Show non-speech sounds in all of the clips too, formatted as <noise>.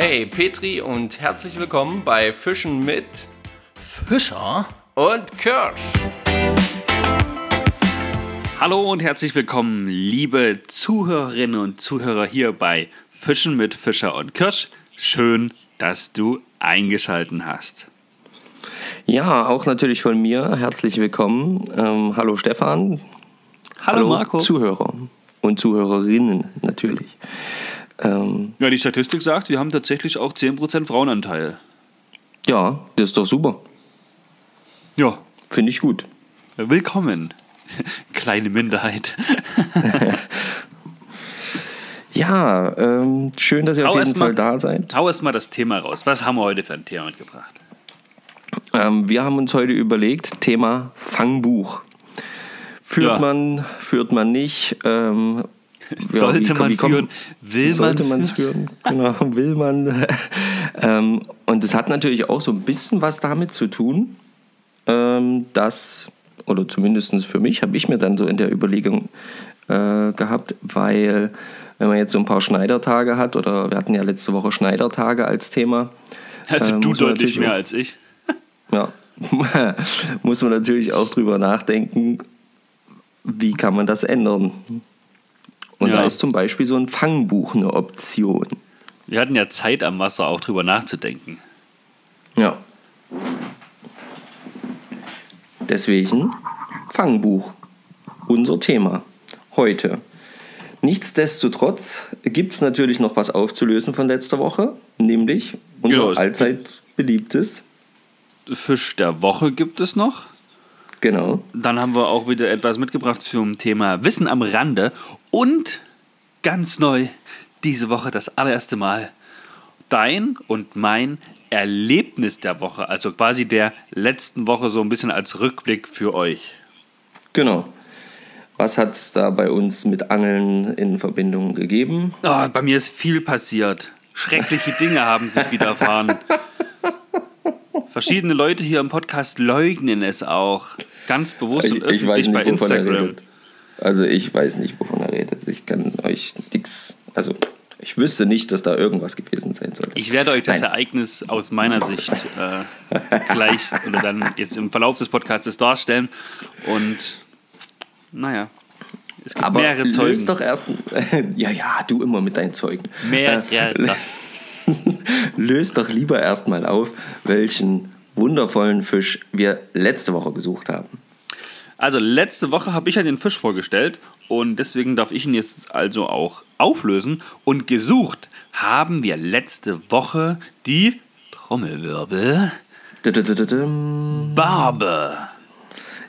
Hey Petri und herzlich willkommen bei Fischen mit Fischer und Kirsch. Hallo und herzlich willkommen, liebe Zuhörerinnen und Zuhörer hier bei Fischen mit Fischer und Kirsch. Schön, dass du eingeschalten hast. Ja, auch natürlich von mir herzlich willkommen. Ähm, hallo Stefan. Hallo, hallo Marco. Zuhörer und Zuhörerinnen natürlich. Ähm, ja, die Statistik sagt, wir haben tatsächlich auch 10% Frauenanteil. Ja, das ist doch super. Ja. Finde ich gut. Willkommen, <laughs> kleine Minderheit. <laughs> ja, ähm, schön, dass ihr hau auf jeden Fall mal, da seid. Hau erst mal das Thema raus. Was haben wir heute für ein Thema mitgebracht? Ähm, wir haben uns heute überlegt, Thema Fangbuch. Führt ja. man, führt man nicht? Ähm, sollte <laughs> ja, wie, man wie führen? Will sollte man es <laughs> führen? Genau, will man. <laughs> ähm, und es hat natürlich auch so ein bisschen was damit zu tun, ähm, dass, oder zumindest für mich, habe ich mir dann so in der Überlegung äh, gehabt, weil wenn man jetzt so ein paar Schneidertage hat, oder wir hatten ja letzte Woche Schneidertage als Thema. Also äh, du deutlich mehr auch, als ich. ja, muss man natürlich auch drüber nachdenken, wie kann man das ändern. Und ja. da ist zum Beispiel so ein Fangbuch eine Option. Wir hatten ja Zeit am Wasser auch drüber nachzudenken. Ja. Deswegen Fangbuch. Unser Thema heute. Nichtsdestotrotz gibt es natürlich noch was aufzulösen von letzter Woche, nämlich unser ja, allzeit beliebtes Fisch der Woche gibt es noch. Genau. Dann haben wir auch wieder etwas mitgebracht zum Thema Wissen am Rande und ganz neu diese Woche das allererste Mal dein und mein Erlebnis der Woche, also quasi der letzten Woche so ein bisschen als Rückblick für euch. Genau. Was hat es da bei uns mit Angeln in Verbindung gegeben? Oh, bei mir ist viel passiert. Schreckliche Dinge haben sich widerfahren. <laughs> Verschiedene Leute hier im Podcast leugnen es auch. Ganz bewusst ich, und öffentlich nicht, bei Instagram. Also ich weiß nicht, wovon er redet. Ich kann euch nichts. Also ich wüsste nicht, dass da irgendwas gewesen sein sollte. Ich werde euch das Nein. Ereignis aus meiner Sicht äh, gleich oder dann jetzt im Verlauf des Podcasts darstellen. Und naja, es gibt Aber mehrere Zeugen. Löst doch erst. <laughs> ja, ja, du immer mit deinen Zeugen. Mehrere. Löst doch lieber erstmal auf, welchen wundervollen Fisch wir letzte Woche gesucht haben. Also letzte Woche habe ich ja den Fisch vorgestellt und deswegen darf ich ihn jetzt also auch auflösen. Und gesucht haben wir letzte Woche die Trommelwirbel Barbe.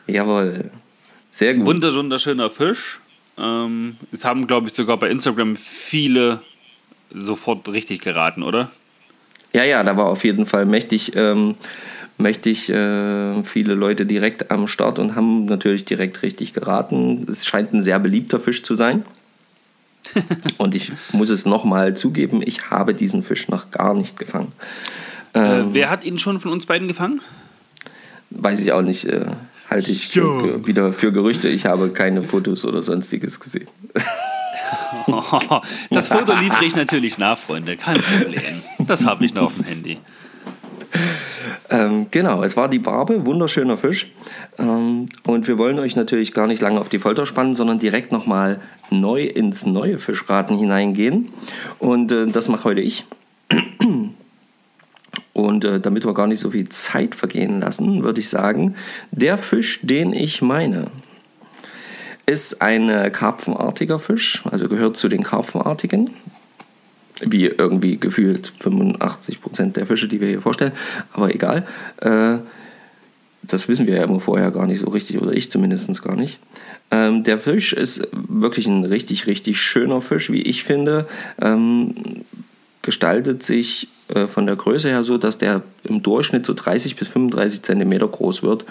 Jawohl. Sehr gut. wunderschöner Fisch. Ähm, es haben, glaube ich, sogar bei Instagram viele sofort richtig geraten, oder? Ja, ja, da war auf jeden Fall mächtig, ähm, mächtig äh, viele Leute direkt am Start und haben natürlich direkt richtig geraten. Es scheint ein sehr beliebter Fisch zu sein. <laughs> und ich muss es nochmal zugeben, ich habe diesen Fisch noch gar nicht gefangen. Äh, ähm, wer hat ihn schon von uns beiden gefangen? Weiß ich auch nicht. Äh, halte ich für, wieder für Gerüchte. Ich habe keine Fotos oder sonstiges gesehen. <laughs> <laughs> das Foto liefere ich natürlich nach, Freunde. Kein Problem. Das habe ich noch auf dem Handy. Ähm, genau, es war die Barbe, wunderschöner Fisch. Ähm, und wir wollen euch natürlich gar nicht lange auf die Folter spannen, sondern direkt nochmal neu ins neue Fischraten hineingehen. Und äh, das mache heute ich. <clears throat> Und äh, damit wir gar nicht so viel Zeit vergehen lassen, würde ich sagen, der Fisch, den ich meine, ist ein äh, karpfenartiger Fisch, also gehört zu den karpfenartigen, wie irgendwie gefühlt 85% der Fische, die wir hier vorstellen, aber egal. Äh, das wissen wir ja immer vorher gar nicht so richtig, oder ich zumindest gar nicht. Ähm, der Fisch ist wirklich ein richtig, richtig schöner Fisch, wie ich finde. Ähm, gestaltet sich äh, von der Größe her so, dass der im Durchschnitt so 30 bis 35 Zentimeter groß wird.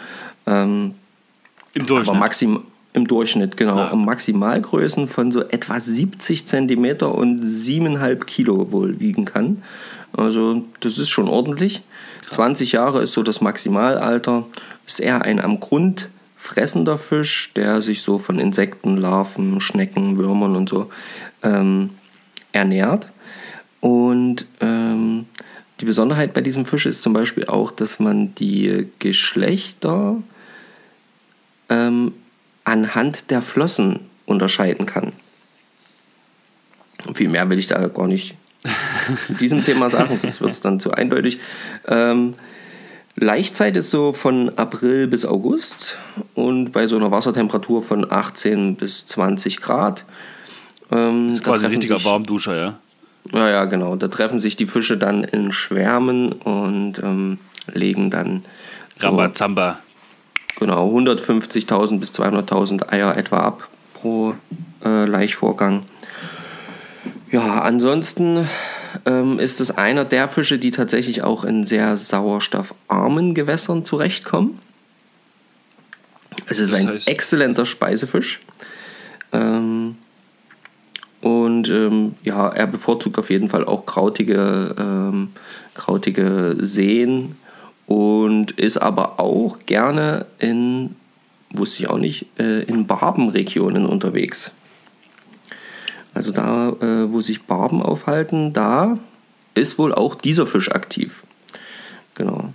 Ähm, Im Durchschnitt? Aber maxim, im Durchschnitt, genau. Ah. Maximalgrößen von so etwa 70 cm und 7,5 Kilo wohl wiegen kann. Also das ist schon ordentlich. Krass. 20 Jahre ist so das Maximalalter. Ist eher ein am Grund fressender Fisch, der sich so von Insekten, Larven, Schnecken, Würmern und so ähm, ernährt. Und ähm, die Besonderheit bei diesem Fisch ist zum Beispiel auch, dass man die Geschlechter ähm, anhand der Flossen unterscheiden kann. Viel mehr will ich da gar nicht zu diesem Thema sagen, <laughs> sonst wird es dann zu eindeutig. Ähm, Laichzeit ist so von April bis August und bei so einer Wassertemperatur von 18 bis 20 Grad. Ähm, das ist quasi ein richtiger sich, Warmduscher, ja? Ja, ja, genau. Da treffen sich die Fische dann in Schwärmen und ähm, legen dann. So, Rambazamba. Genau, 150.000 bis 200.000 Eier etwa ab pro äh, Laichvorgang. Ja, ansonsten ähm, ist es einer der Fische, die tatsächlich auch in sehr sauerstoffarmen Gewässern zurechtkommen. Es ist das ein exzellenter Speisefisch. Ähm, und ähm, ja, er bevorzugt auf jeden Fall auch krautige, ähm, krautige Seen und ist aber auch gerne in, wusste ich auch nicht, äh, in Barbenregionen unterwegs. Also da, äh, wo sich Barben aufhalten, da ist wohl auch dieser Fisch aktiv. Genau.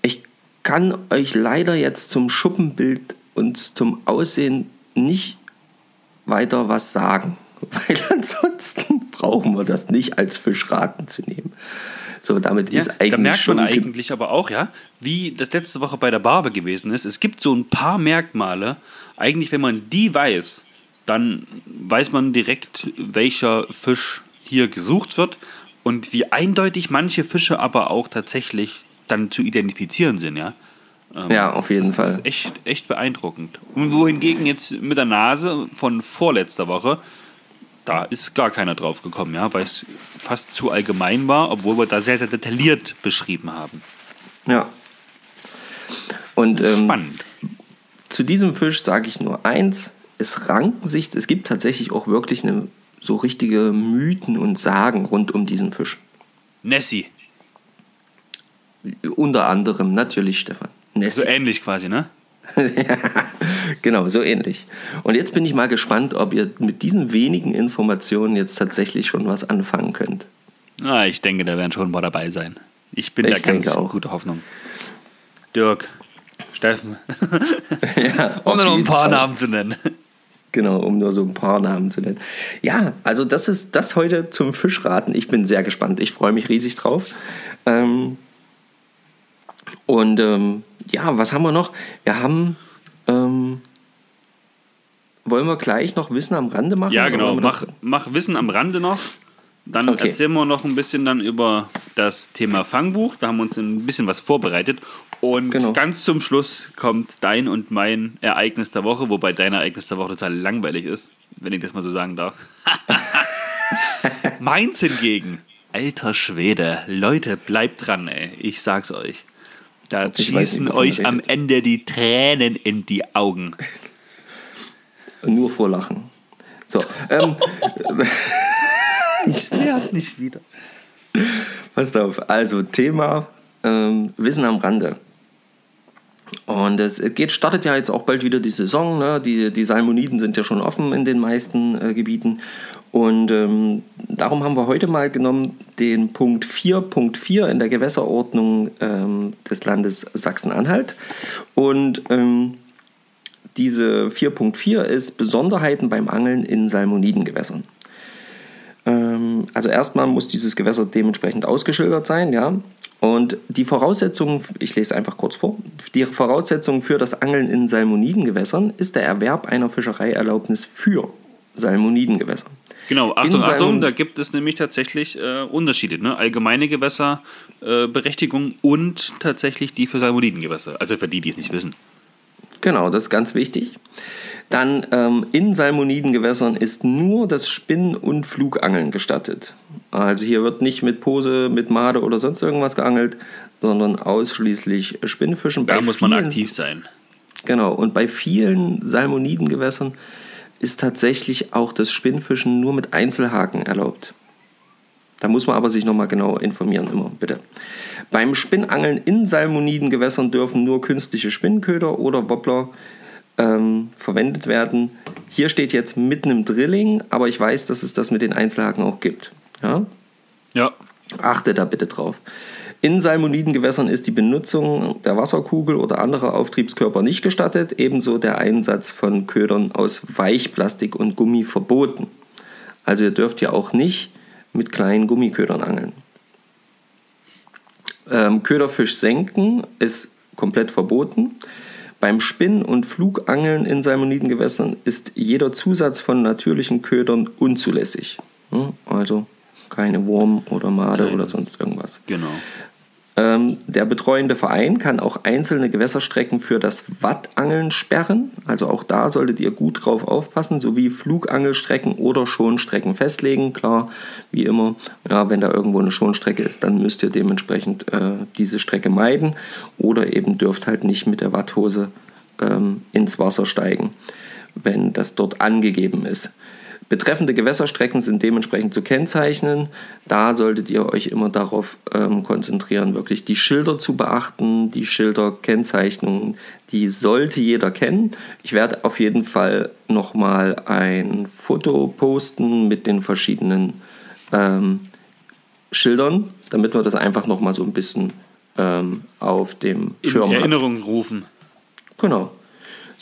Ich kann euch leider jetzt zum Schuppenbild und zum Aussehen nicht weiter was sagen, <laughs> weil ansonsten <laughs> brauchen wir das nicht als Fischraten zu nehmen. So, damit ja, ist eigentlich da merkt man eigentlich aber auch, ja, wie das letzte Woche bei der Barbe gewesen ist. Es gibt so ein paar Merkmale, eigentlich, wenn man die weiß, dann weiß man direkt, welcher Fisch hier gesucht wird und wie eindeutig manche Fische aber auch tatsächlich dann zu identifizieren sind, ja. Ähm, ja, auf jeden das Fall. Das ist echt, echt beeindruckend. Und wohingegen jetzt mit der Nase von vorletzter Woche, da ist gar keiner drauf gekommen, ja, weil es fast zu allgemein war, obwohl wir da sehr, sehr detailliert beschrieben haben. Ja. Und ähm, spannend. Zu diesem Fisch sage ich nur eins: Es ranken sich, es gibt tatsächlich auch wirklich eine, so richtige Mythen und Sagen rund um diesen Fisch. Nessie. Unter anderem, natürlich, Stefan. Nessie. So ähnlich quasi, ne? <laughs> <laughs> ja, <laughs> genau, so ähnlich. Und jetzt bin ich mal gespannt, ob ihr mit diesen wenigen Informationen jetzt tatsächlich schon was anfangen könnt. Ah, ich denke, da werden schon ein paar dabei sein. Ich bin ich da ganz auch. gute Hoffnung. Dirk, Steffen. <laughs> ja, <laughs> um nur ein paar Fall. Namen zu nennen. Genau, um nur so ein paar Namen zu nennen. Ja, also das ist das heute zum Fischraten. Ich bin sehr gespannt. Ich freue mich riesig drauf. Ähm, und ähm, ja, was haben wir noch? Wir haben. Ähm, wollen wir gleich noch Wissen am Rande machen? Ja, genau. Mach, mach Wissen am Rande noch. Dann okay. erzählen wir noch ein bisschen dann über das Thema Fangbuch. Da haben wir uns ein bisschen was vorbereitet. Und genau. ganz zum Schluss kommt dein und mein Ereignis der Woche, wobei dein Ereignis der Woche total langweilig ist, wenn ich das mal so sagen darf. <laughs> Meins hingegen, alter Schwede, Leute, bleibt dran, ey. Ich sag's euch. Da ich schießen nicht, euch am Ende die Tränen in die Augen. Nur vor Lachen. So, ähm, <laughs> ich werde nicht wieder. Passt auf, also Thema ähm, Wissen am Rande. Und es geht, startet ja jetzt auch bald wieder die Saison. Ne? Die, die Salmoniden sind ja schon offen in den meisten äh, Gebieten. Und ähm, darum haben wir heute mal genommen den Punkt 4.4 in der Gewässerordnung ähm, des Landes Sachsen-Anhalt. Und ähm, diese 4.4 ist Besonderheiten beim Angeln in Salmonidengewässern. Ähm, also erstmal muss dieses Gewässer dementsprechend ausgeschildert sein, ja. Und die Voraussetzungen, ich lese einfach kurz vor, die Voraussetzung für das Angeln in Salmonidengewässern ist der Erwerb einer Fischereierlaubnis für Salmonidengewässer. Genau, Achtung, Achtung, da gibt es nämlich tatsächlich äh, Unterschiede. Ne? Allgemeine Gewässerberechtigung äh, und tatsächlich die für Salmonidengewässer. Also für die, die es nicht wissen. Genau, das ist ganz wichtig. Dann ähm, in Salmonidengewässern ist nur das Spinn- und Flugangeln gestattet. Also hier wird nicht mit Pose, mit Made oder sonst irgendwas geangelt, sondern ausschließlich Spinnfischen. Da bei muss man aktiv sein. Genau, und bei vielen Salmonidengewässern ist tatsächlich auch das Spinnfischen nur mit Einzelhaken erlaubt. Da muss man aber sich nochmal genau informieren, immer bitte. Beim Spinnangeln in Salmonidengewässern dürfen nur künstliche Spinnköder oder Wobbler ähm, verwendet werden. Hier steht jetzt mit einem Drilling, aber ich weiß, dass es das mit den Einzelhaken auch gibt. Ja? Ja. Achte da bitte drauf. In Salmonidengewässern ist die Benutzung der Wasserkugel oder anderer Auftriebskörper nicht gestattet, ebenso der Einsatz von Ködern aus Weichplastik und Gummi verboten. Also ihr dürft ja auch nicht mit kleinen Gummiködern angeln. Ähm, Köderfisch senken ist komplett verboten. Beim Spinn- und Flugangeln in Salmonidengewässern ist jeder Zusatz von natürlichen Ködern unzulässig. Hm, Also keine Wurm oder Made Keine. oder sonst irgendwas. Genau. Ähm, der betreuende Verein kann auch einzelne Gewässerstrecken für das Wattangeln sperren. Also auch da solltet ihr gut drauf aufpassen, sowie Flugangelstrecken oder Schonstrecken festlegen. Klar, wie immer, ja, wenn da irgendwo eine Schonstrecke ist, dann müsst ihr dementsprechend äh, diese Strecke meiden oder eben dürft halt nicht mit der Watthose ähm, ins Wasser steigen, wenn das dort angegeben ist. Betreffende Gewässerstrecken sind dementsprechend zu kennzeichnen. Da solltet ihr euch immer darauf ähm, konzentrieren, wirklich die Schilder zu beachten, die Schilderkennzeichnungen, die sollte jeder kennen. Ich werde auf jeden Fall nochmal ein Foto posten mit den verschiedenen ähm, Schildern, damit man das einfach nochmal so ein bisschen ähm, auf dem In Schirm hat. Erinnerung rufen. Genau.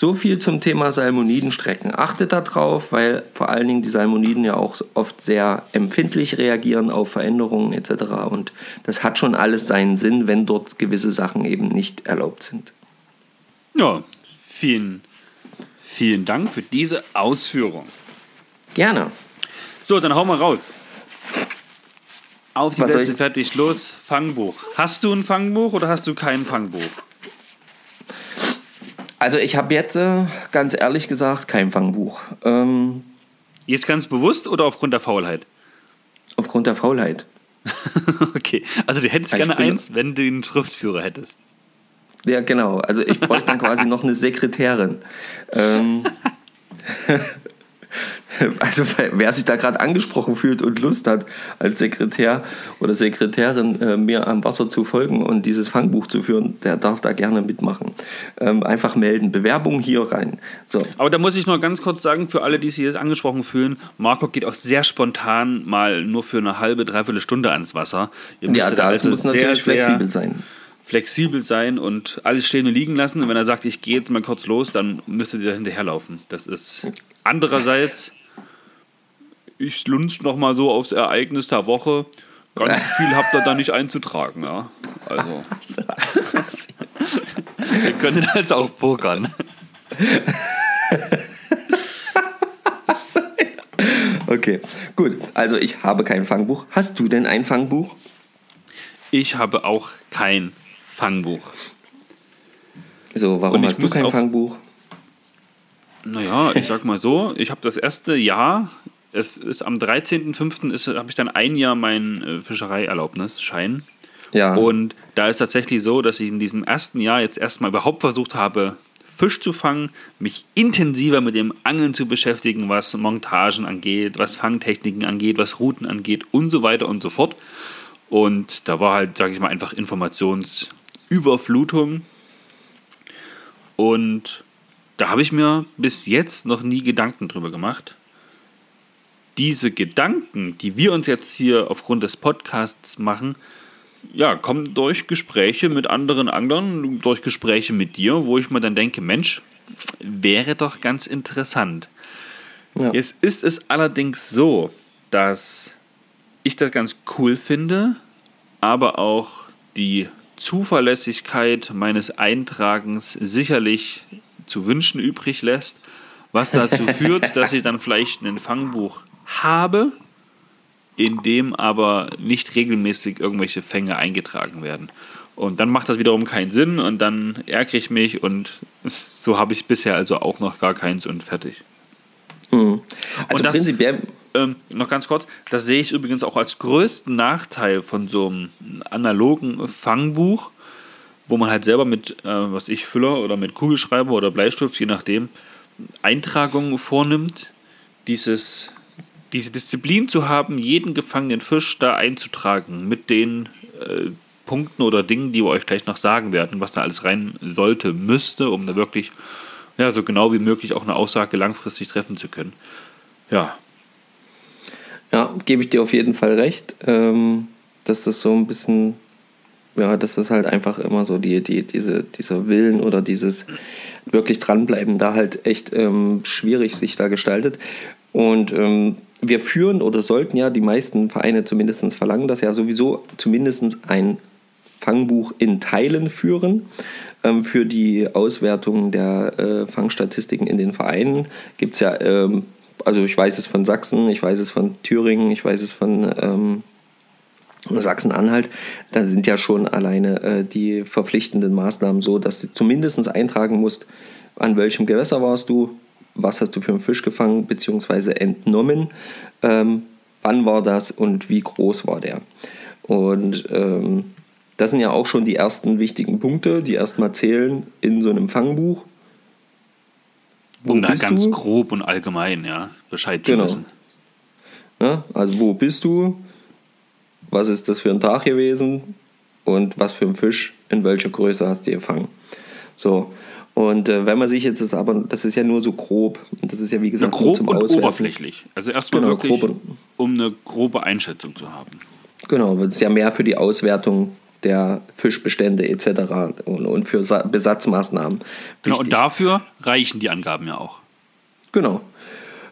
So viel zum Thema Salmonidenstrecken. Achtet darauf, weil vor allen Dingen die Salmoniden ja auch oft sehr empfindlich reagieren auf Veränderungen etc. Und das hat schon alles seinen Sinn, wenn dort gewisse Sachen eben nicht erlaubt sind. Ja, vielen, vielen Dank für diese Ausführung. Gerne. So, dann hau mal raus. Auf die Was Plätze, fertig, los, Fangbuch. Hast du ein Fangbuch oder hast du kein Fangbuch? Also ich habe jetzt äh, ganz ehrlich gesagt kein Fangbuch. Ähm, Jetzt ganz bewusst oder aufgrund der Faulheit? aufgrund der Faulheit. <laughs> okay, also du hättest Ich gerne eins, wenn du einen Schriftführer hättest. Ja, genau. Also ich bräuchte dann quasi <laughs> noch eine Sekretärin. Ähm, <laughs> <laughs> also wer sich da gerade angesprochen fühlt und Lust hat, als Sekretär oder Sekretärin äh, mir am Wasser zu folgen und dieses Fangbuch zu führen, der darf da gerne mitmachen. Ähm, einfach melden. Bewerbung hier rein. So. Aber da muss ich noch ganz kurz sagen, für alle, die sich jetzt angesprochen fühlen, Marco geht auch sehr spontan mal nur für eine halbe, dreiviertel Stunde ans Wasser. Ihr Ja, das also muss sehr, natürlich sehr flexibel sein. flexibel sein und alles stehen und liegen lassen. Und wenn er sagt, ich gehe jetzt mal kurz los, dann müsstet ihr hinterherlaufen. Das ist andererseits, ich lunz noch mal so aufs Ereignis der Woche. Ganz <laughs> viel habt ihr da nicht einzutragen, ja. Also, <laughs> wir können jetzt auch pokern. <laughs> Okay, gut. Also ich habe kein Fangbuch. Hast du denn ein Fangbuch? Ich habe auch kein Fangbuch. So, warum hast du kein Fangbuch? Naja, ich sag mal so, ich habe das erste Jahr, es ist am 13.05. ist- habe ich dann ein Jahr mein äh, Fischereierlaubnis, Schein. Ja. Und da ist tatsächlich so, dass ich in diesem ersten Jahr jetzt erstmal überhaupt versucht habe, Fisch zu fangen, mich intensiver mit dem Angeln zu beschäftigen, was Montagen angeht, was Fangtechniken angeht, was Routen angeht und so weiter und so fort. Und da war halt, sage ich mal, einfach Informationsüberflutung. Und da habe ich mir bis jetzt noch nie Gedanken drüber gemacht. Diese Gedanken, die wir uns jetzt hier aufgrund des Podcasts machen, ja, kommen durch Gespräche mit anderen Anglern, durch Gespräche mit dir, wo ich mir dann denke, Mensch, wäre doch ganz interessant. Ja. Jetzt ist es allerdings so, dass ich das ganz cool finde, aber auch die Zuverlässigkeit meines Eintragens sicherlich zu wünschen übrig lässt, was dazu <laughs> führt, dass ich dann vielleicht ein Fangbuch habe, in dem aber nicht regelmäßig irgendwelche Fänge eingetragen werden. Und dann macht das wiederum keinen Sinn und dann ärgere ich mich und so habe ich bisher also auch noch gar keins und fertig. Mhm. Also Und das- prinzipiell, Ähm, noch ganz kurz, das sehe ich übrigens auch als größten Nachteil von so einem analogen Fangbuch, wo man halt selber mit, äh, was ich, Füller oder mit Kugelschreiber oder Bleistift, je nachdem, Eintragungen vornimmt, dieses, diese Disziplin zu haben, jeden gefangenen Fisch da einzutragen mit den äh, Punkten oder Dingen, die wir euch gleich noch sagen werden, was da alles rein sollte, müsste, um da wirklich ja, so genau wie möglich auch eine Aussage langfristig treffen zu können. Ja. Ja, gebe ich dir auf jeden Fall recht, ähm, dass das so ein bisschen, ja, dass das halt einfach immer so die, die, diese, dieser Willen oder dieses wirklich dranbleiben da halt echt ähm, schwierig sich da gestaltet. Und ähm, wir führen oder sollten ja die meisten Vereine zumindest verlangen, dass ja sowieso zumindest ein Fangbuch in Teilen führen. Ähm, für die Auswertung der äh, Fangstatistiken in den Vereinen gibt es ja, ähm, also ich weiß es von Sachsen, ich weiß es von Thüringen, ich weiß es von ähm, Sachsen-Anhalt, da sind ja schon alleine äh, die verpflichtenden Maßnahmen so, dass du zumindest eintragen musst, an welchem Gewässer warst du, was hast du für einen Fisch gefangen bzw. entnommen, ähm, wann war das und wie groß war der. Und ähm, das sind ja auch schon die ersten wichtigen Punkte, die erstmal zählen in so einem Fangbuch. Wo um da ganz du? grob und allgemein ja, Bescheid zu genau. wissen. Ja, also wo bist du? Was ist das für ein Tag gewesen? Und was für ein Fisch in welcher Größe hast du gefangen? So, und äh, wenn man sich jetzt das aber, das ist ja nur so grob, das ist ja wie gesagt ja, grob zum und Auswerten. oberflächlich. Also erstmal genau, wirklich, grob um eine grobe Einschätzung zu haben. Genau, das ist ja mehr für die Auswertung der Fischbestände etc. und, und für Besatzmaßnahmen. Genau, und dafür reichen die Angaben ja auch. Genau.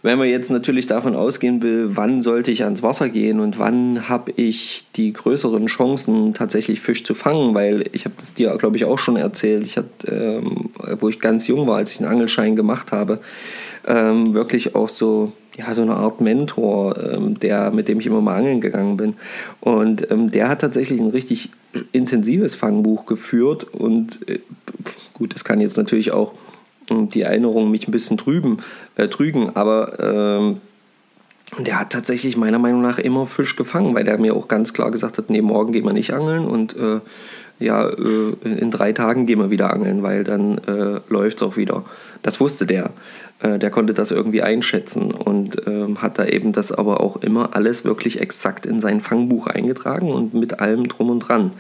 Wenn man jetzt natürlich davon ausgehen will, wann sollte ich ans Wasser gehen und wann habe ich die größeren Chancen, tatsächlich Fisch zu fangen, weil ich habe das dir, glaube ich, auch schon erzählt, ich hatte, ähm, wo ich ganz jung war, als ich einen Angelschein gemacht habe, ähm, wirklich auch so ja, so eine Art Mentor, ähm, der, mit dem ich immer mal angeln gegangen bin. Und ähm, der hat tatsächlich ein richtig intensives Fangbuch geführt. Und äh, gut, das kann jetzt natürlich auch ähm, die Erinnerung mich ein bisschen trüben, äh, trügen, aber ähm, der hat tatsächlich meiner Meinung nach immer Fisch gefangen, weil der mir auch ganz klar gesagt hat, nee, morgen gehen wir nicht angeln und äh, ja, äh, in drei Tagen gehen wir wieder angeln, weil dann äh, läuft es auch wieder. Das wusste der. Äh, der konnte das irgendwie einschätzen und ähm, hat da eben das aber auch immer alles wirklich exakt in sein Fangbuch eingetragen und mit allem drum und dran.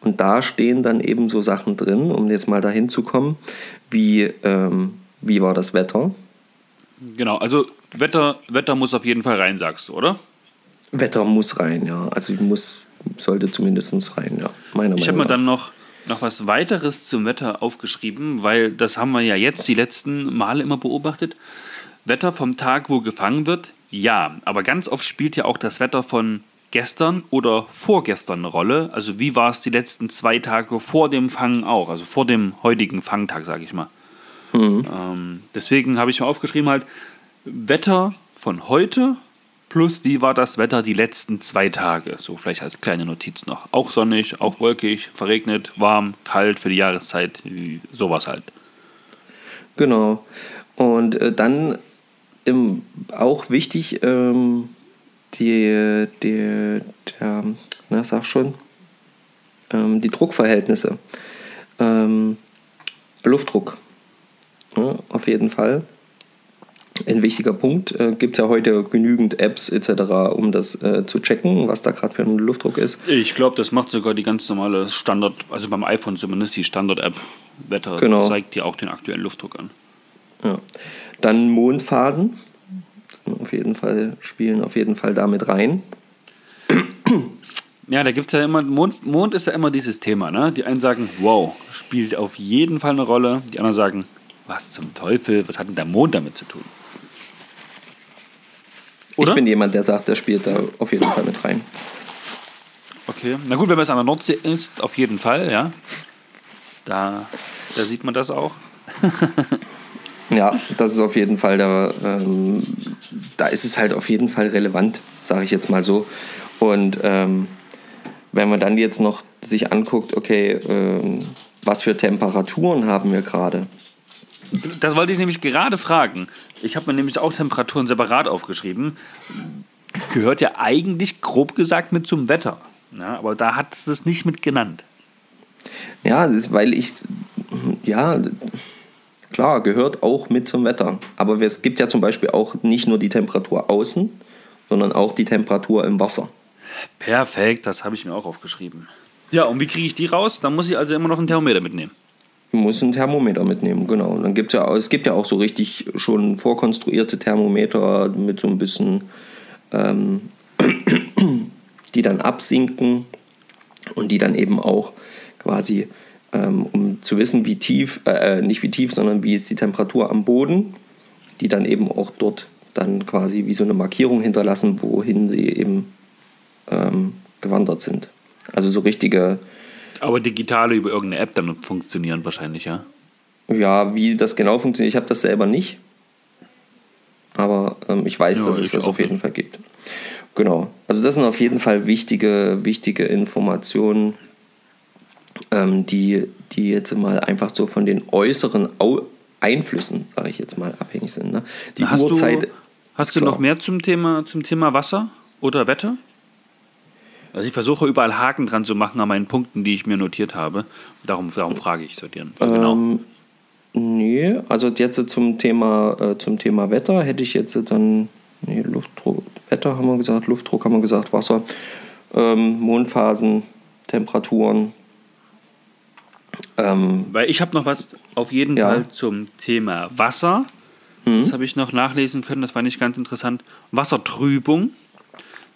Und da stehen dann eben so Sachen drin, um jetzt mal dahin zu kommen, wie, ähm, wie war das Wetter? Genau, also Wetter, Wetter muss auf jeden Fall rein, sagst du, oder? Wetter muss rein, ja. Also muss, sollte zumindest rein, ja. Meiner ich habe mir dann noch noch was weiteres zum Wetter aufgeschrieben, weil das haben wir ja jetzt die letzten Male immer beobachtet. Wetter vom Tag, wo gefangen wird, ja, aber ganz oft spielt ja auch das Wetter von gestern oder vorgestern eine Rolle. Also wie war es die letzten zwei Tage vor dem Fangen auch, also vor dem heutigen Fangtag, sage ich mal. Mhm. Ähm, deswegen habe ich mir aufgeschrieben halt Wetter von heute Plus, wie war das Wetter die letzten zwei Tage? So vielleicht als kleine Notiz noch. Auch sonnig, auch wolkig, verregnet, warm, kalt für die Jahreszeit, sowas halt. Genau. Und äh, dann im, auch wichtig, ähm, die, die, der, na, sag schon, ähm, die Druckverhältnisse. Ähm, Luftdruck. Ja, auf jeden Fall ein wichtiger Punkt. Äh, Gibt es ja heute genügend Apps etc., um das äh, zu checken, was da gerade für ein Luftdruck ist? Ich glaube, das macht sogar die ganz normale Standard, also beim iPhone zumindest die Standard-App Wetter genau. zeigt dir auch den aktuellen Luftdruck an. Ja. Dann Mondphasen auf jeden Fall, spielen auf jeden Fall damit rein. Ja, da gibt es ja immer, Mond, Mond ist ja immer dieses Thema, ne? Die einen sagen, wow, spielt auf jeden Fall eine Rolle. Die anderen sagen, was zum Teufel, was hat denn der Mond damit zu tun? Oder? Ich bin jemand, der sagt, der spielt da auf jeden Fall mit rein. Okay, na gut, wenn man es an der Nordsee ist, auf jeden Fall, ja. Da, da sieht man das auch. <laughs> ja, das ist auf jeden Fall da, ähm, da ist es halt auf jeden Fall relevant, sage ich jetzt mal so. Und ähm, wenn man dann jetzt noch sich anguckt, okay, ähm, was für Temperaturen haben wir gerade? Das wollte ich nämlich gerade fragen. Ich habe mir nämlich auch Temperaturen separat aufgeschrieben. Gehört ja eigentlich grob gesagt mit zum Wetter. Ja, aber da hat es das nicht mit genannt. Ja, weil ich, ja, klar, gehört auch mit zum Wetter. Aber es gibt ja zum Beispiel auch nicht nur die Temperatur außen, sondern auch die Temperatur im Wasser. Perfekt, das habe ich mir auch aufgeschrieben. Ja, und wie kriege ich die raus? Dann muss ich also immer noch ein Thermometer mitnehmen. Muss ein Thermometer mitnehmen, genau. Und dann gibt's ja, es gibt ja auch so richtig schon vorkonstruierte Thermometer mit so ein bisschen, ähm, <clears throat> die dann absinken und die dann eben auch quasi, ähm, um zu wissen, wie tief, äh, nicht wie tief, sondern wie ist die Temperatur am Boden, die dann eben auch dort dann quasi wie so eine Markierung hinterlassen, wohin sie eben ähm, gewandert sind. Also so richtige, Aber digitale über irgendeine App dann funktionieren wahrscheinlich, ja. ja, wie das genau funktioniert, ich habe das selber nicht. Aber ähm, ich weiß, Ja, dass es das auf jeden nicht. Fall gibt. Genau. Also das sind auf jeden Fall wichtige, wichtige Informationen, ähm, die, die jetzt mal einfach so von den äußeren Au Einflüssen, sage ich jetzt mal, abhängig sind. Ne? Die hast Uhrzeit. du, hast du noch mehr zum Thema, zum Thema Wasser oder Wetter? Also ich versuche überall Haken dran zu machen an meinen Punkten, die ich mir notiert habe. Darum, darum frage ich so, dir. so genau. Ähm, nee, also jetzt zum Thema, äh, zum Thema Wetter hätte ich jetzt dann, nee, Luftdruck, Wetter haben wir gesagt, Luftdruck haben wir gesagt, Wasser, ähm, Mondphasen, Temperaturen. Ähm, Weil ich habe noch was auf jeden Ja. Fall zum Thema Wasser. Das habe ich noch nachlesen können, das fand ich ganz interessant. Wassertrübung.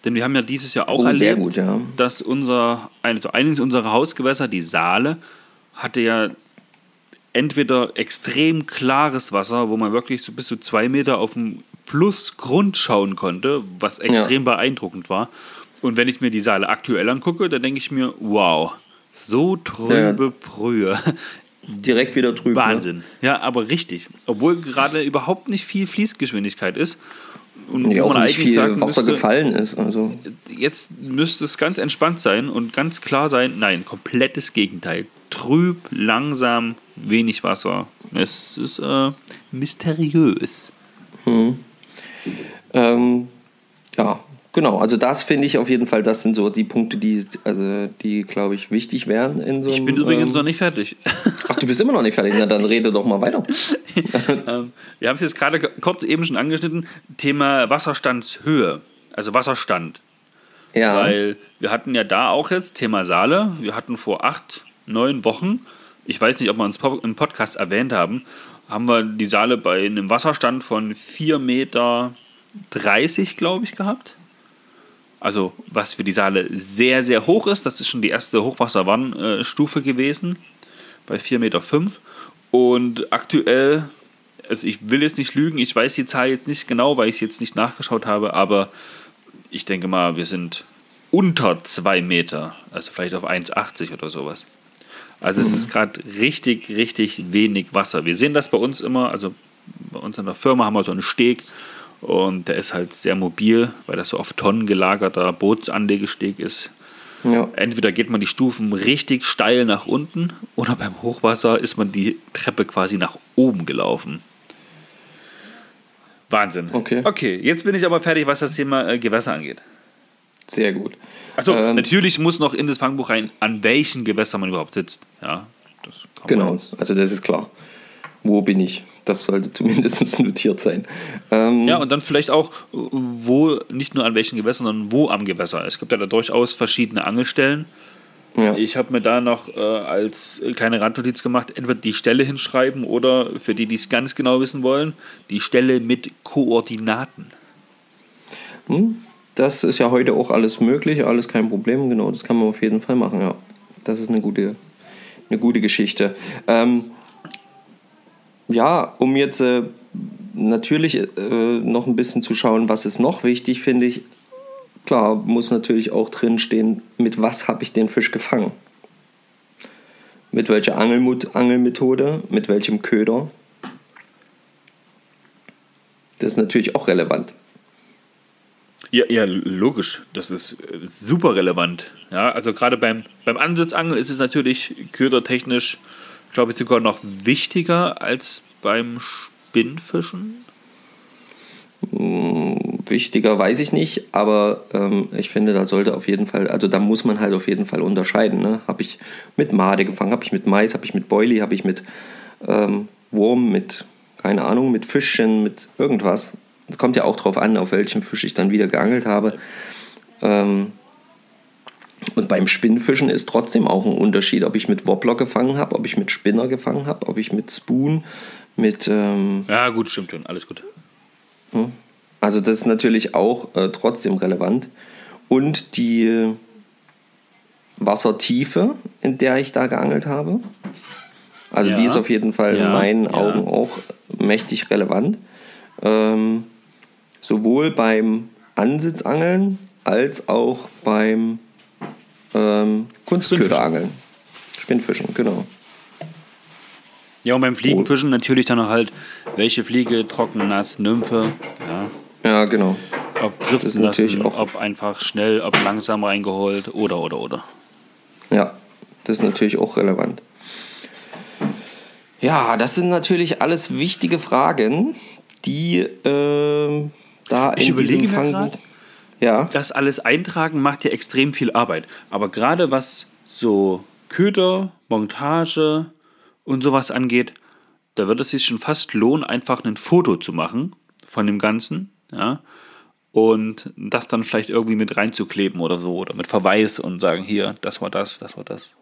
Denn wir haben ja dieses Jahr auch Oh, erlebt, gut, ja. dass unser, also eines unserer Hausgewässer, die Saale, hatte ja entweder extrem klares Wasser, wo man wirklich so bis zu zwei Meter auf dem Flussgrund schauen konnte, was extrem beeindruckend war. Und wenn ich mir die Saale aktuell angucke, dann denke ich mir, wow, so trübe Brühe. direkt wieder drüben. Ne? Wahnsinn. Ja, aber richtig. Obwohl gerade überhaupt nicht viel Fließgeschwindigkeit ist. Und Nee, wo man eigentlich viel sagen Wasser müsste, gefallen ist. Also, jetzt müsste es ganz entspannt sein und ganz klar sein. Nein, komplettes Gegenteil. Trüb, langsam, wenig Wasser. Es ist äh, mysteriös. ähm, ja, genau. Also das finde ich auf jeden Fall, das sind so die Punkte, die, also, die glaube ich, wichtig wären in so Ich bin übrigens ähm, noch nicht fertig. <laughs> Ach, du bist immer noch nicht fertig. Na, dann rede doch mal weiter. <laughs> Ähm, wir haben es jetzt gerade kurz eben schon angeschnitten. Thema Wasserstandshöhe. Also Wasserstand. Ja. Weil wir hatten ja da auch jetzt Thema Saale. Wir hatten vor acht, neun Wochen, ich weiß nicht, ob wir uns im Podcast erwähnt haben, haben wir die Saale bei einem Wasserstand von 4,30 Meter, glaube ich, gehabt. Also, was für die Saale sehr, sehr hoch ist. Das ist schon die erste Hochwasserwarnstufe gewesen. Bei 4,5 Meter. Und aktuell, also ich will jetzt nicht lügen, ich weiß die Zahl jetzt nicht genau, weil ich es jetzt nicht nachgeschaut habe, aber ich denke mal, wir sind unter 2 Meter, also vielleicht auf 1,80 oder sowas. Also es ist gerade richtig, richtig wenig Wasser. Wir sehen das bei uns immer, also bei uns in der Firma haben wir so einen Steg und der ist halt sehr mobil, weil das so auf Tonnen gelagerter Bootsanlegesteg ist. Ja. Entweder geht man die Stufen richtig steil nach unten oder beim Hochwasser ist man die Treppe quasi nach oben gelaufen. Wahnsinn. Okay. Okay, jetzt bin ich aber fertig, was das Thema äh, Gewässer angeht. Sehr gut. Achso, Ähm, natürlich muss noch in das Fangbuch rein, an welchen Gewässern man überhaupt sitzt. Ja, Genau, also das ist klar. Wo bin ich? Das sollte <laughs> zumindest notiert sein. Ähm, Ja, und dann vielleicht auch, wo, nicht nur an welchen Gewässern, sondern wo am Gewässer. Es gibt ja da durchaus verschiedene Angelstellen. ja. Ich habe mir da noch äh, als kleine Randnotiz gemacht, entweder die Stelle hinschreiben oder für die, die es ganz genau wissen wollen, die Stelle mit Koordinaten. Das ist ja heute auch alles möglich, alles kein Problem. Genau, das kann man auf jeden Fall machen, ja. Das ist eine gute, eine gute Geschichte. Ähm, ja, um jetzt äh, natürlich äh, noch ein bisschen zu schauen, was ist noch wichtig, finde ich. Klar, muss natürlich auch drinstehen, mit was habe ich den Fisch gefangen. Mit welcher Angelmut Angelmethode, mit welchem Köder. Das ist natürlich auch relevant. Ja, ja, logisch. Das ist äh, super relevant. Ja, also gerade beim, beim Ansitzangeln ist es natürlich ködertechnisch, glaube ich, sogar noch wichtiger als beim Spinnfischen. wichtiger weiß ich nicht, aber ähm, ich finde, da sollte auf jeden Fall, also da muss man halt auf jeden Fall unterscheiden. Ne? Habe ich mit Made gefangen, habe ich mit Mais, habe ich mit Boilie, habe ich mit ähm, Wurm, mit, keine Ahnung, mit Fischchen, mit irgendwas. Es kommt ja auch drauf an, auf welchem Fisch ich dann wieder geangelt habe. Ähm, Und beim Spinnfischen ist trotzdem auch ein Unterschied, ob ich mit Wobbler gefangen habe, ob ich mit Spinner gefangen habe, ob ich mit Spoon, mit. Ähm, Ja, gut, stimmt schon. Alles gut. also, das ist natürlich auch äh, trotzdem relevant. Und die äh, Wassertiefe, in der ich da geangelt habe. Also, Ja. die ist auf jeden Fall Ja, in meinen ja. Augen auch mächtig relevant. Ähm, sowohl beim Ansitzangeln als auch beim ähm, Kunstköderangeln. Spinnfischen, genau. Ja, und beim Fliegenfischen natürlich dann noch halt, welche Fliege, trocken, nass, Nymphe, ja. Ja, genau. Ob driften lassen, auch- ob einfach schnell, ob langsam reingeholt oder, oder, oder. Ja, das ist natürlich auch relevant. Ja, das sind natürlich alles wichtige Fragen, die ähm, da Ich in diesem Fangbuch. grad. Ja, Das alles eintragen macht ja extrem viel Arbeit. Aber gerade was so Köder, Montage und sowas angeht, da wird es sich schon fast lohnen, einfach ein Foto zu machen von dem Ganzen, ja. Und das dann vielleicht irgendwie mit reinzukleben oder so oder mit Verweis und sagen, hier, das war das, das war das.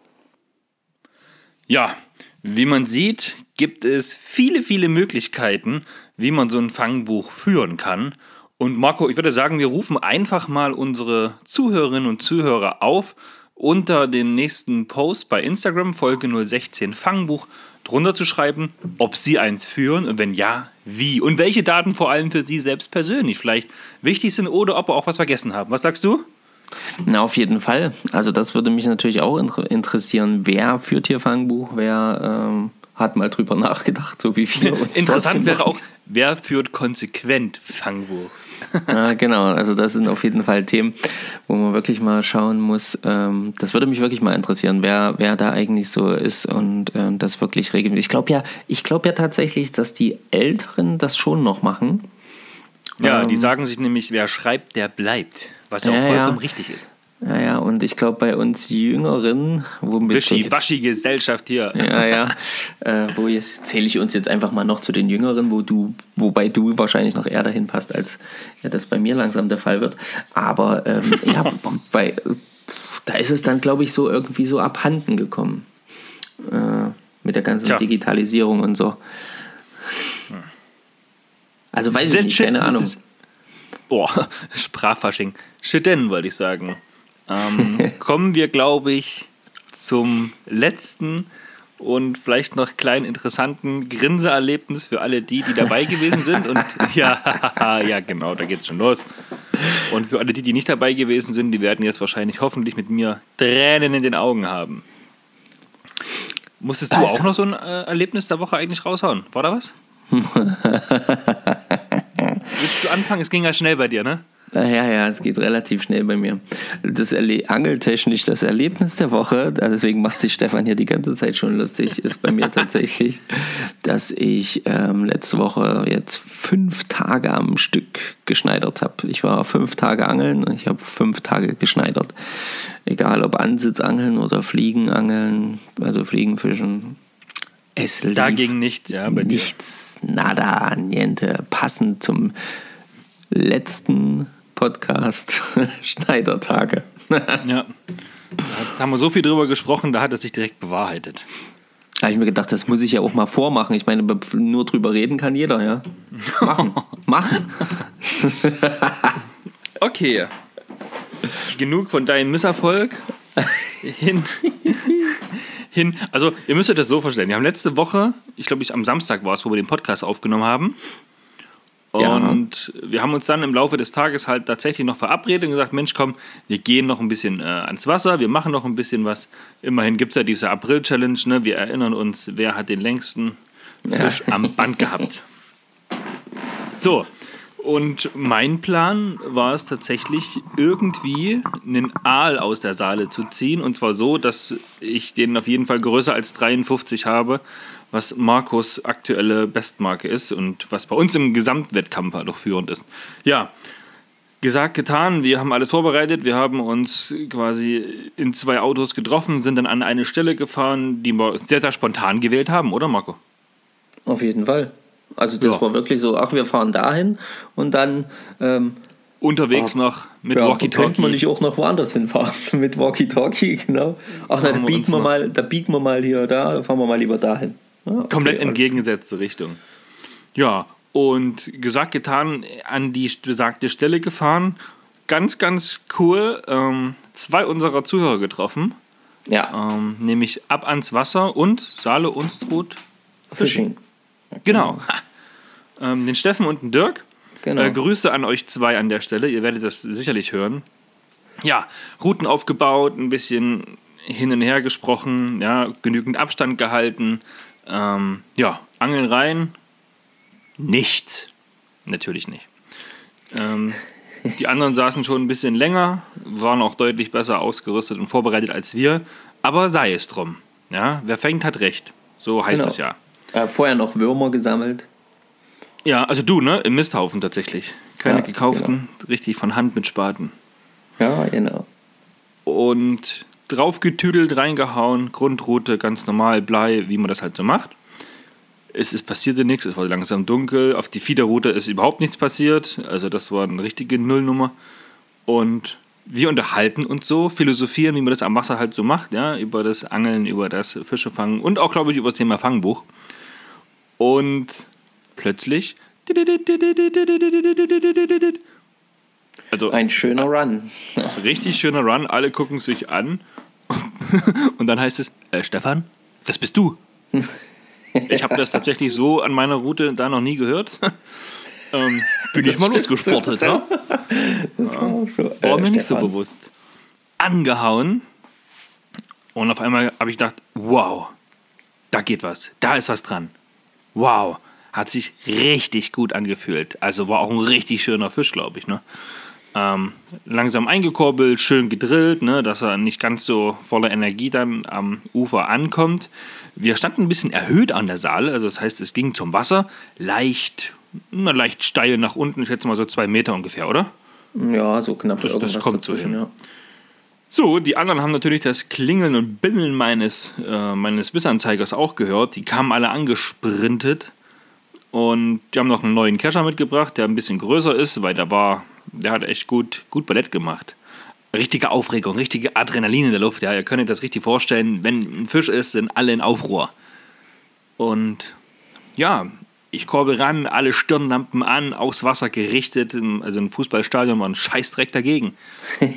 Ja, wie man sieht, gibt es viele, viele Möglichkeiten, wie man so ein Fangbuch führen kann. Und Marco, ich würde sagen, wir rufen einfach mal unsere Zuhörerinnen und Zuhörer auf, unter den nächsten Post bei Instagram, Folge 016 Fangbuch, drunter zu schreiben, ob sie eins führen und wenn ja, wie. Und welche Daten vor allem für sie selbst persönlich vielleicht wichtig sind oder ob wir auch was vergessen haben. Was sagst du? na auf jeden Fall. Also das würde mich natürlich auch inter interessieren. Wer führt hier Fangbuch? Wer ähm, hat mal drüber <laughs> nachgedacht, so wie wir? <laughs> Interessant wäre auch, wer führt konsequent Fangbuch? Ja, genau. Also das sind auf jeden Fall Themen, wo man wirklich mal schauen muss. Ähm, das würde mich wirklich mal interessieren, wer, wer da eigentlich so ist und äh, das wirklich regelmäßig. Ich glaube ja, ich glaube ja tatsächlich, dass die Älteren das schon noch machen. Ja, die Ähm, sagen sich nämlich, wer schreibt, der bleibt. Was ja auch vollkommen ja. richtig ist. Ja, ja, und ich glaube bei uns Jüngeren, womit Wischi-Waschi-Gesellschaft hier. Ja, ja. <laughs> Äh, wo jetzt zähle ich uns jetzt einfach mal noch zu den Jüngeren, wo du, wobei du wahrscheinlich noch eher dahin passt, als ja, das bei mir langsam der Fall wird. Aber ähm, <laughs> ja, bei, da ist es dann, glaube ich, so irgendwie so abhanden gekommen. Äh, mit der ganzen Tja. Digitalisierung und so. Also weiß ich nicht, keine Ahnung. Boah, <laughs> Sprachfasching. Shitten, wollte ich sagen. Ähm, <laughs> kommen wir, glaube ich, zum letzten und vielleicht noch kleinen interessanten Grinseerlebnis für alle die, die dabei <laughs> gewesen sind. Und <laughs> ja, ja, genau, da geht's schon los. Und für alle die, die nicht dabei gewesen sind, die werden jetzt wahrscheinlich hoffentlich mit mir Tränen in den Augen haben. Musstest du Also- auch noch so ein äh, Erlebnis der Woche eigentlich raushauen? War da was? Willst du anfangen? Es ging ja schnell bei dir, ne? Ja, ja, es geht relativ schnell bei mir. Das Erle Angeltechnisch das Erlebnis der Woche, deswegen macht sich Stefan hier die ganze Zeit schon lustig, ist bei mir tatsächlich, <laughs> dass ich ähm, letzte Woche jetzt fünf Tage am Stück geschneidert habe. Ich war fünf Tage angeln und ich habe fünf Tage geschneidert. Egal ob Ansitzangeln oder Fliegenangeln, also Fliegenfischen. Es lief Dagegen nichts, ja, bei dir. nichts, nada, niente, passend zum letzten Podcast <laughs> Schneidertage. <laughs> Ja. Da haben wir so viel drüber gesprochen, da hat er sich direkt bewahrheitet. Da habe ich mir gedacht, das muss ich ja auch mal vormachen. Ich meine, nur drüber reden kann jeder, ja. Machen. <laughs> Machen. Okay. Genug von deinem Misserfolg. Hin, hin. Also, ihr müsst euch das so vorstellen. Wir haben letzte Woche, ich glaube, ich am Samstag war es, wo wir den Podcast aufgenommen haben. Ja. Und wir haben uns dann im Laufe des Tages halt tatsächlich noch verabredet und gesagt: Mensch, komm, wir gehen noch ein bisschen äh, ans Wasser, wir machen noch ein bisschen was. Immerhin gibt es ja diese April-Challenge, ne? Wir erinnern uns, wer hat den längsten Fisch am Band gehabt. So, und mein Plan war es tatsächlich, irgendwie einen Aal aus der Saale zu ziehen. Und zwar so, dass ich den auf jeden Fall größer als 53 habe, was Markus aktuelle Bestmarke ist und was bei uns im Gesamtwettkampf halt auch führend ist. Ja, gesagt, getan. Wir haben alles vorbereitet. Wir haben uns quasi in zwei Autos getroffen, sind dann an eine Stelle gefahren, die wir sehr, sehr spontan gewählt haben, oder Marco? Auf jeden Fall. Also das Ja. war wirklich so, ach, wir fahren dahin und dann, ähm, Unterwegs noch mit Ja, Walkie-Talkie. könnte man nicht auch noch woanders hinfahren <laughs> mit Walkie-Talkie, genau. Ach, da biegen wir mal, da biegen wir mal hier, da fahren wir mal lieber dahin. Okay, Komplett entgegengesetzte Richtung. Ja, und gesagt, getan, an die besagte Stelle gefahren. Ganz, ganz cool. Ähm, zwei unserer Zuhörer getroffen. Ja, Ähm, nämlich ab ans Wasser und Saale Unstrut. Fishing. Genau. ähm, den Steffen und den Dirk. Genau. Äh, Grüße an euch zwei an der Stelle. Ihr werdet das sicherlich hören. Ja, Routen aufgebaut, ein bisschen hin und her gesprochen, ja, genügend Abstand gehalten. Ähm, ja, Angeln rein. Nichts. Natürlich nicht. Ähm, die anderen saßen schon ein bisschen länger, waren auch deutlich besser ausgerüstet und vorbereitet als wir. Aber sei es drum. Ja, wer fängt, hat recht. So heißt Genau. es ja. Äh, vorher noch Würmer gesammelt. Ja, also du, ne? Im Misthaufen tatsächlich. Keine Ja, gekauften, richtig von Hand mit Spaten. Ja, genau. Und draufgetüdelt, reingehauen, Grundroute, ganz normal, Blei, wie man das halt so macht. Es ist passierte nichts, es war langsam dunkel. Auf die Fiederroute ist überhaupt nichts passiert. Also das war eine richtige Nullnummer. Und wir unterhalten uns so, philosophieren, wie man das am Wasser halt so macht, ja, über das Angeln, über das Fischefangen und auch, glaube ich, über das Thema Fangbuch. Und plötzlich. Also Ein schöner Run. <laughs> richtig schöner Run, alle gucken sich an. <laughs> Und dann heißt es, äh, Stefan, das bist du. Ich habe das tatsächlich so an meiner Route da noch nie gehört. <laughs> ähm, bin ich mal losgesportet. so. Ne? Das war auch so. War Äh, mir nicht so Stefan. bewusst. Angehauen. Und auf einmal habe ich gedacht, wow, da geht was. Da ist was dran. Wow. Hat sich richtig gut angefühlt. Also war auch ein richtig schöner Fisch, glaube ich. Ne? Ähm, langsam eingekurbelt, schön gedrillt, ne, dass er nicht ganz so voller Energie dann am Ufer ankommt. Wir standen ein bisschen erhöht an der Saale, also das heißt, es ging zum Wasser leicht, na, leicht steil nach unten, ich schätze mal so zwei Meter ungefähr, oder? Ja, so knapp Das- das kommt so dazwischen, hin. ja. So, die anderen haben natürlich das Klingeln und Bimmeln meines, äh, meines Bissanzeigers auch gehört. Die kamen alle angesprintet und die haben noch einen neuen Kescher mitgebracht, der ein bisschen größer ist, weil der war, der hat echt gut, gut Ballett gemacht. Richtige Aufregung, richtige Adrenalin in der Luft. Ja, ihr könnt euch das richtig vorstellen. Wenn ein Fisch ist, sind alle in Aufruhr. Und ja, ich korbe ran, alle Stirnlampen an, aufs Wasser gerichtet. Also im Fußballstadion war ein Scheißdreck dagegen.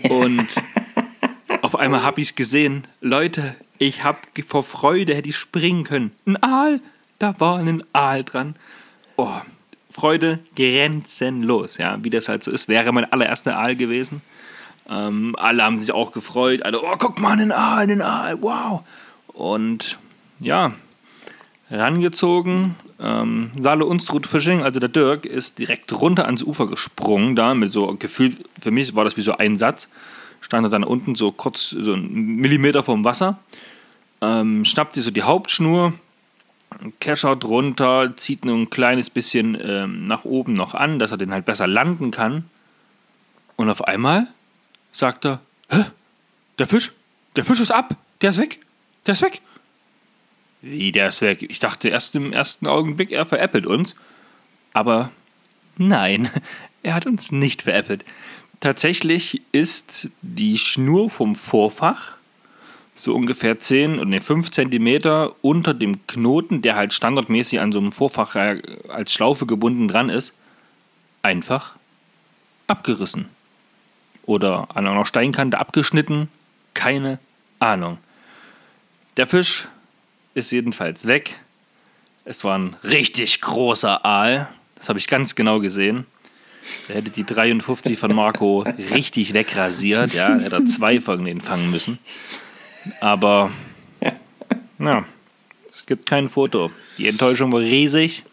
Und <laughs> auf einmal habe ich es gesehen. Leute, ich habe vor Freude hätte ich springen können. Ein Aal, da war ein Aal dran. Oh, Freude grenzenlos, ja, wie das halt so ist. Wäre mein allererster Aal gewesen. Ähm, alle haben sich auch gefreut. Alle, oh, guck mal, ein Aal, ein Aal, wow. Und ja, rangezogen. Ähm, Saale Unstrut Fishing, also der Dirk, ist direkt runter ans Ufer gesprungen, da mit so gefühlt, für mich war das wie so ein Satz. Stand er dann unten so kurz, so einen Millimeter vom Wasser, ähm, schnappt sich so die Hauptschnur, keschert runter, zieht nur ein kleines bisschen ähm, nach oben noch an, dass er den halt besser landen kann. Und auf einmal sagt er: Hä? Der Fisch? Der Fisch ist ab! Der ist weg! Der ist weg! Wie, der ist weg? Ich dachte erst im ersten Augenblick, er veräppelt uns. Aber nein, <laughs> er hat uns nicht veräppelt. Tatsächlich ist die Schnur vom Vorfach so ungefähr 10 und nee, 5 Zentimeter unter dem Knoten, der halt standardmäßig an so einem Vorfach äh, als Schlaufe gebunden dran ist, einfach abgerissen. Oder an einer Steinkante abgeschnitten. Keine Ahnung. Der Fisch ist jedenfalls weg. Es war ein richtig großer Aal. Das habe ich ganz genau gesehen. Er hätte die 53 von Marco <laughs> richtig wegrasiert. Ja, er hätte zwei von denen fangen müssen. Aber, ja, es gibt kein Foto. Die Enttäuschung war riesig.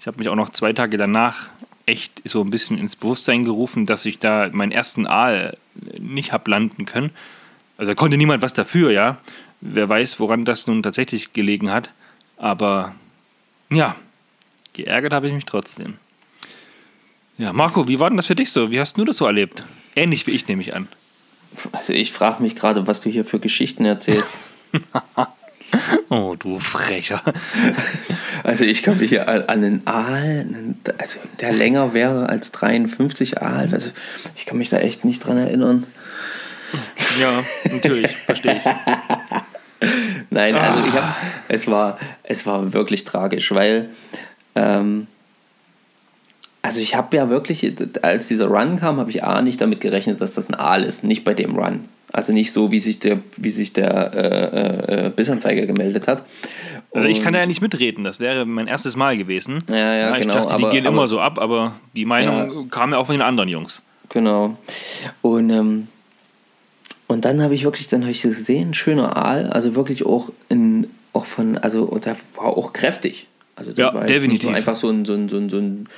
Ich habe mich auch noch zwei Tage danach echt so ein bisschen ins Bewusstsein gerufen, dass ich da meinen ersten Aal nicht habe landen können. Also da konnte niemand was dafür, ja. Wer weiß, woran das nun tatsächlich gelegen hat. Aber ja, geärgert habe ich mich trotzdem. Ja, Marco, wie war denn das für dich so? Wie hast du das so erlebt? Ähnlich wie ich, nehme ich an. Also ich frage mich gerade, was du hier für Geschichten erzählst. <laughs> Oh, du Frecher. <laughs> Also ich kann mich hier an, einen Aal, also der länger wäre als 53 Aal, also ich kann mich da echt nicht dran erinnern. Ja, natürlich, verstehe ich. <laughs> Nein, also ich habe, es war, es war wirklich tragisch, weil, ähm, also ich habe ja wirklich, als dieser Run kam, habe ich A nicht damit gerechnet, dass das ein Aal ist, nicht bei dem Run. Also nicht so, wie sich der, wie sich der äh, äh, Bissanzeiger gemeldet hat. Also ich kann Und- ja nicht mitreden, das wäre mein erstes Mal gewesen. Ja, ja, ich genau, dachte, die aber- gehen aber- immer so ab, aber die Meinung kam ja auch von den anderen Jungs. Genau. Und, ähm, und dann habe ich wirklich, dann habe ich das gesehen, schöner Aal, also wirklich auch in, auch von, also und der war auch kräftig. Also das Ja, war definitiv. einfach so ein, so ein, so ein, so ein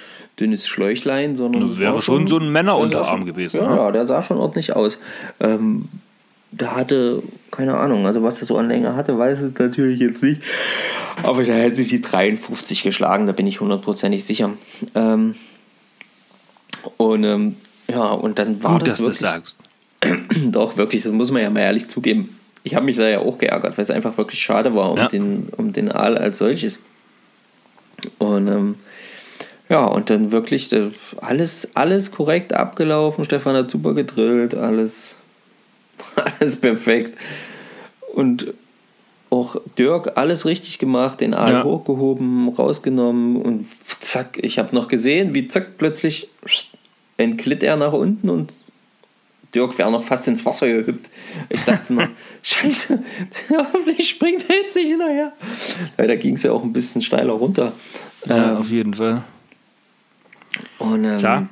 dünnes Schläuchlein, sondern Das wäre war schon so ein Männerunterarm schon- gewesen, Ja, ne? ja, der sah schon ordentlich aus. Ähm, der hatte, keine Ahnung, also was der so an Länge hatte, weiß ich natürlich jetzt nicht. Aber der hätte sich die 53 geschlagen, da bin ich hundertprozentig sicher. Ähm, und ähm, ja, und dann war Gut, das dass du das wirklich, sagst. <clears throat> doch, wirklich, das muss man ja mal ehrlich zugeben. Ich habe mich da ja auch geärgert, weil es einfach wirklich schade war um, Ja. den, um den Aal als solches. Und ähm, ja, und dann wirklich äh, alles, alles korrekt abgelaufen. Stefan hat super gedrillt, alles, <laughs> alles perfekt. Und auch Dirk alles richtig gemacht, den Aal Ja. hochgehoben, rausgenommen und zack, ich habe noch gesehen, wie zack plötzlich entglitt er nach unten und Dirk wäre noch fast ins Wasser gehüpft. Ich dachte nur, <laughs> scheiße, <laughs> hoffentlich springt er jetzt nicht hinterher. Weil da ging es ja auch ein bisschen steiler runter. Ja, Ähm, auf jeden Fall. Und, ähm, Klar.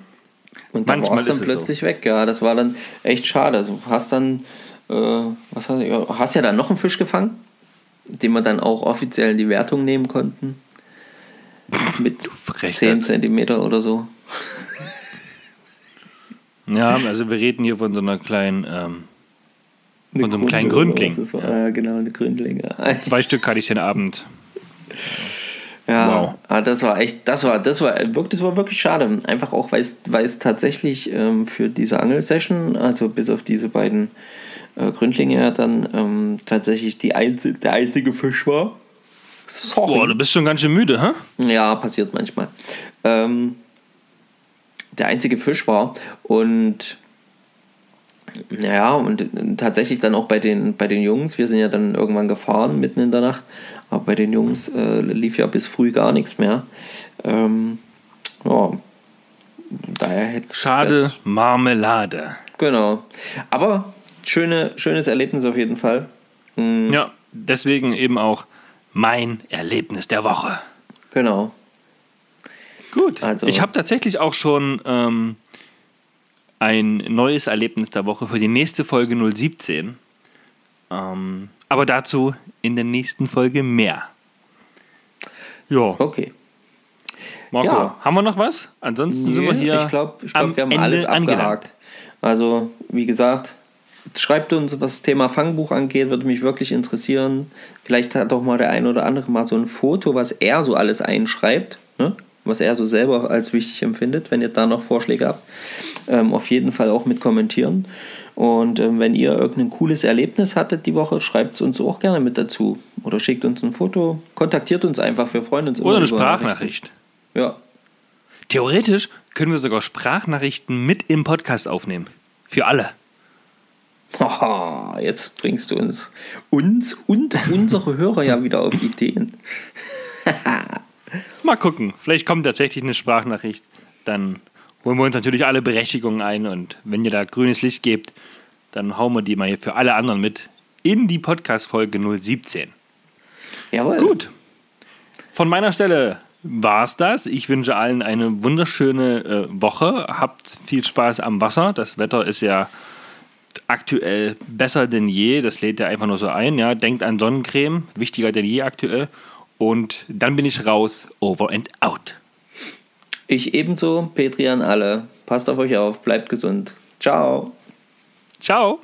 und dann Manchmal war es dann es so. plötzlich weg. Ja, das war dann echt schade. Du hast dann, äh, was hast, du- hast ja dann noch einen Fisch gefangen, den wir dann auch offiziell in die Wertung nehmen konnten. Mit Frechheit. 10 Zentimeter oder so. Ja, also wir reden hier von so einer kleinen, ähm, Eine Von so einem kleinen Grunde oder Gründling. war, ja. genau, eine Gründlinge. zwei Stück hatte ich den Abend. <laughs> Ja, Wow. ah, das war echt, das war, das war wirklich, das war wirklich schade. Einfach auch, weil es, weil es tatsächlich ähm, für diese Angelsession, also bis auf diese beiden äh, Gründlinge, ja dann ähm, tatsächlich die einzi der einzige Fisch war. Sorry. Boah, du bist schon ganz schön müde, hä? Ja, passiert manchmal. Ähm, der einzige Fisch war und ja, und tatsächlich dann auch bei den, bei den Jungs, wir sind ja dann irgendwann gefahren mitten in der Nacht, aber bei den Jungs äh, lief ja bis früh gar nichts mehr. Ähm, ja, daher hätte Schade, das- Marmelade. Genau. Aber schöne, schönes Erlebnis auf jeden Fall. Mhm, Ja, deswegen eben auch mein Erlebnis der Woche. genau. Gut. Also- ich habe tatsächlich auch schon ähm, ein neues Erlebnis der Woche für die nächste Folge 017. Ähm, aber dazu in der nächsten Folge mehr. Ja, Okay. Marco, Ja. haben wir noch was? Ansonsten sind wir hier. Ich glaube, ich glaub, wir haben Ende alles angelangt. abgehakt. Also, wie gesagt, schreibt uns, was das Thema Fangbuch angeht, würde mich wirklich interessieren. Vielleicht hat auch mal der ein oder andere mal so ein Foto, was er so alles einschreibt, ne? Was er so selber als wichtig empfindet, wenn ihr da noch Vorschläge habt. Ähm, auf jeden Fall auch mit kommentieren. Und ähm, wenn ihr irgendein cooles Erlebnis hattet die Woche, schreibt es uns auch gerne mit dazu. Oder schickt uns ein Foto, kontaktiert uns einfach, wir freuen uns Oder eine Sprachnachricht. Ja, Theoretisch können wir sogar Sprachnachrichten mit im Podcast aufnehmen. Für alle. Haha, jetzt bringst du uns, uns und unsere Hörer ja wieder auf Ideen. <laughs> Mal gucken. Vielleicht kommt tatsächlich eine Sprachnachricht. Dann holen wir uns natürlich alle Berechtigungen ein und wenn ihr da grünes Licht gebt, dann hauen wir die mal hier für alle anderen mit in die Podcast-Folge 017. Jawohl. Gut. Von meiner Stelle war es das. Ich wünsche allen eine wunderschöne äh, Woche. Habt viel Spaß am Wasser. Das Wetter ist ja aktuell besser denn je. Das lädt ja einfach nur so ein. Ja. Denkt an Sonnencreme. Wichtiger denn je aktuell. Und dann bin ich raus. Over and out. Ich ebenso, Petri an alle. Passt auf euch auf, bleibt gesund. Ciao. Ciao.